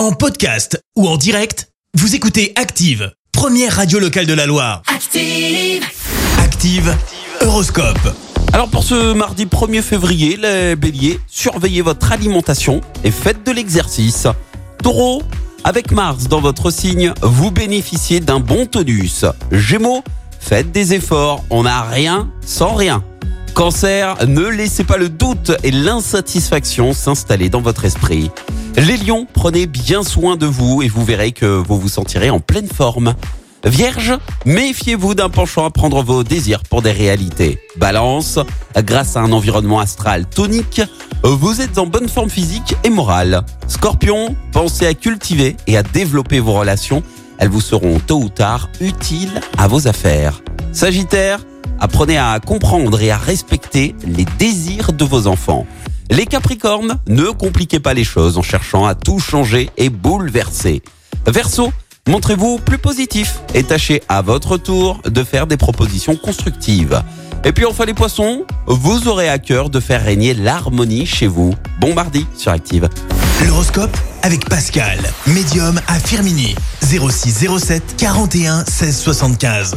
En podcast ou en direct, vous écoutez Active, première radio locale de la Loire. Active. Active, Horoscope. Alors pour ce mardi 1er février, les béliers, surveillez votre alimentation et faites de l'exercice. Taureau, avec Mars dans votre signe, vous bénéficiez d'un bon tonus. Gémeaux, faites des efforts, on n'a rien sans rien. Cancer, ne laissez pas le doute et l'insatisfaction s'installer dans votre esprit. Les lions, prenez bien soin de vous et vous verrez que vous vous sentirez en pleine forme. Vierge, méfiez-vous d'un penchant à prendre vos désirs pour des réalités. Balance, grâce à un environnement astral tonique, vous êtes en bonne forme physique et morale. Scorpion, pensez à cultiver et à développer vos relations. Elles vous seront tôt ou tard utiles à vos affaires. Sagittaire, apprenez à comprendre et à respecter les désirs de vos enfants. Les Capricornes, ne compliquez pas les choses en cherchant à tout changer et bouleverser. Verseau, montrez-vous plus positif et tâchez à votre tour de faire des propositions constructives. Et puis enfin les poissons, vous aurez à cœur de faire régner l'harmonie chez vous. Bon mardi sur Active. L'horoscope avec Pascal, médium à Firmini. 06 07 41 16 75.